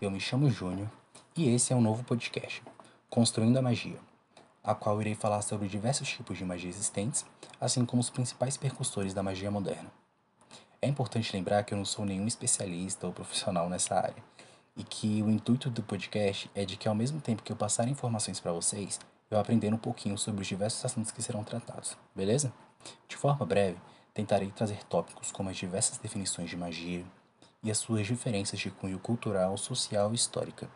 eu me chamo Júnior e esse é um novo podcast, Construindo a Magia, a qual irei falar sobre diversos tipos de magia existentes, assim como os principais percussores da magia moderna. É importante lembrar que eu não sou nenhum especialista ou profissional nessa área, e que o intuito do podcast é de que ao mesmo tempo que eu passar informações para vocês, eu aprender um pouquinho sobre os diversos assuntos que serão tratados, beleza? De forma breve, tentarei trazer tópicos como as diversas definições de magia, e as suas diferenças de cunho cultural, social e histórica.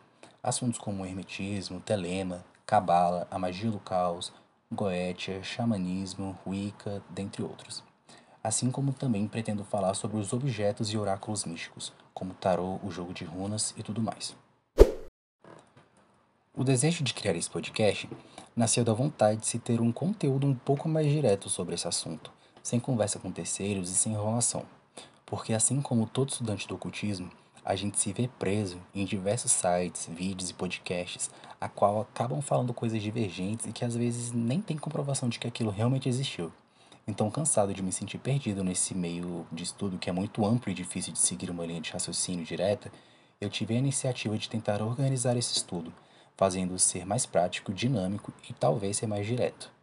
Assuntos como hermetismo, telema, cabala, a magia do caos, goetia, xamanismo, wicca, dentre outros. Assim como também pretendo falar sobre os objetos e oráculos místicos, como tarô, o jogo de runas e tudo mais. O desejo de criar esse podcast nasceu da vontade de se ter um conteúdo um pouco mais direto sobre esse assunto, sem conversa com terceiros e sem enrolação porque assim como todo estudante do ocultismo, a gente se vê preso em diversos sites, vídeos e podcasts, a qual acabam falando coisas divergentes e que às vezes nem tem comprovação de que aquilo realmente existiu. Então, cansado de me sentir perdido nesse meio de estudo que é muito amplo e difícil de seguir uma linha de raciocínio direta, eu tive a iniciativa de tentar organizar esse estudo, fazendo-o ser mais prático, dinâmico e talvez ser mais direto.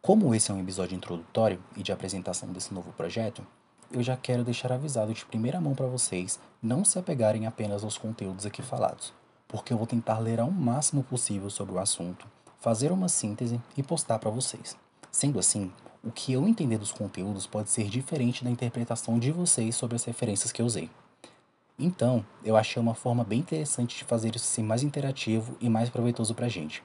Como esse é um episódio introdutório e de apresentação desse novo projeto, eu já quero deixar avisado de primeira mão para vocês não se apegarem apenas aos conteúdos aqui falados, porque eu vou tentar ler ao máximo possível sobre o assunto, fazer uma síntese e postar para vocês. Sendo assim, o que eu entender dos conteúdos pode ser diferente da interpretação de vocês sobre as referências que eu usei. Então, eu achei uma forma bem interessante de fazer isso ser mais interativo e mais proveitoso para a gente.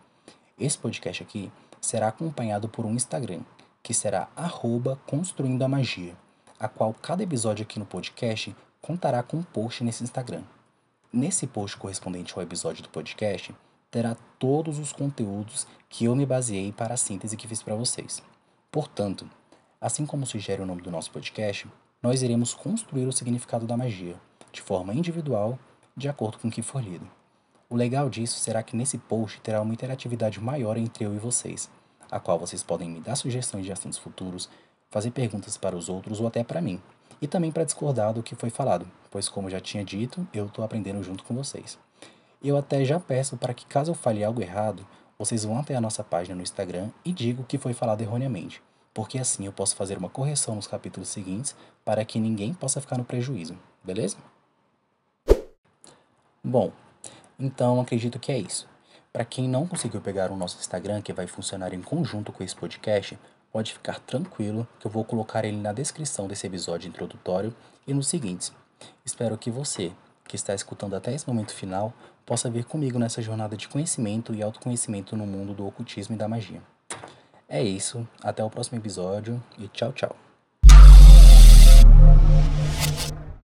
Esse podcast aqui será acompanhado por um Instagram, que será Construindo a Magia, a qual cada episódio aqui no podcast contará com um post nesse Instagram. Nesse post correspondente ao episódio do podcast, terá todos os conteúdos que eu me baseei para a síntese que fiz para vocês. Portanto, assim como sugere o nome do nosso podcast, nós iremos construir o significado da magia, de forma individual, de acordo com o que for lido. O legal disso será que nesse post terá uma interatividade maior entre eu e vocês, a qual vocês podem me dar sugestões de assuntos futuros, fazer perguntas para os outros ou até para mim, e também para discordar do que foi falado, pois, como já tinha dito, eu estou aprendendo junto com vocês. Eu até já peço para que, caso eu fale algo errado, vocês vão até a nossa página no Instagram e digam que foi falado erroneamente, porque assim eu posso fazer uma correção nos capítulos seguintes para que ninguém possa ficar no prejuízo, beleza? Bom, então acredito que é isso. Para quem não conseguiu pegar o nosso Instagram, que vai funcionar em conjunto com esse podcast, pode ficar tranquilo que eu vou colocar ele na descrição desse episódio introdutório e nos seguintes. Espero que você, que está escutando até esse momento final, possa vir comigo nessa jornada de conhecimento e autoconhecimento no mundo do ocultismo e da magia. É isso, até o próximo episódio e tchau, tchau.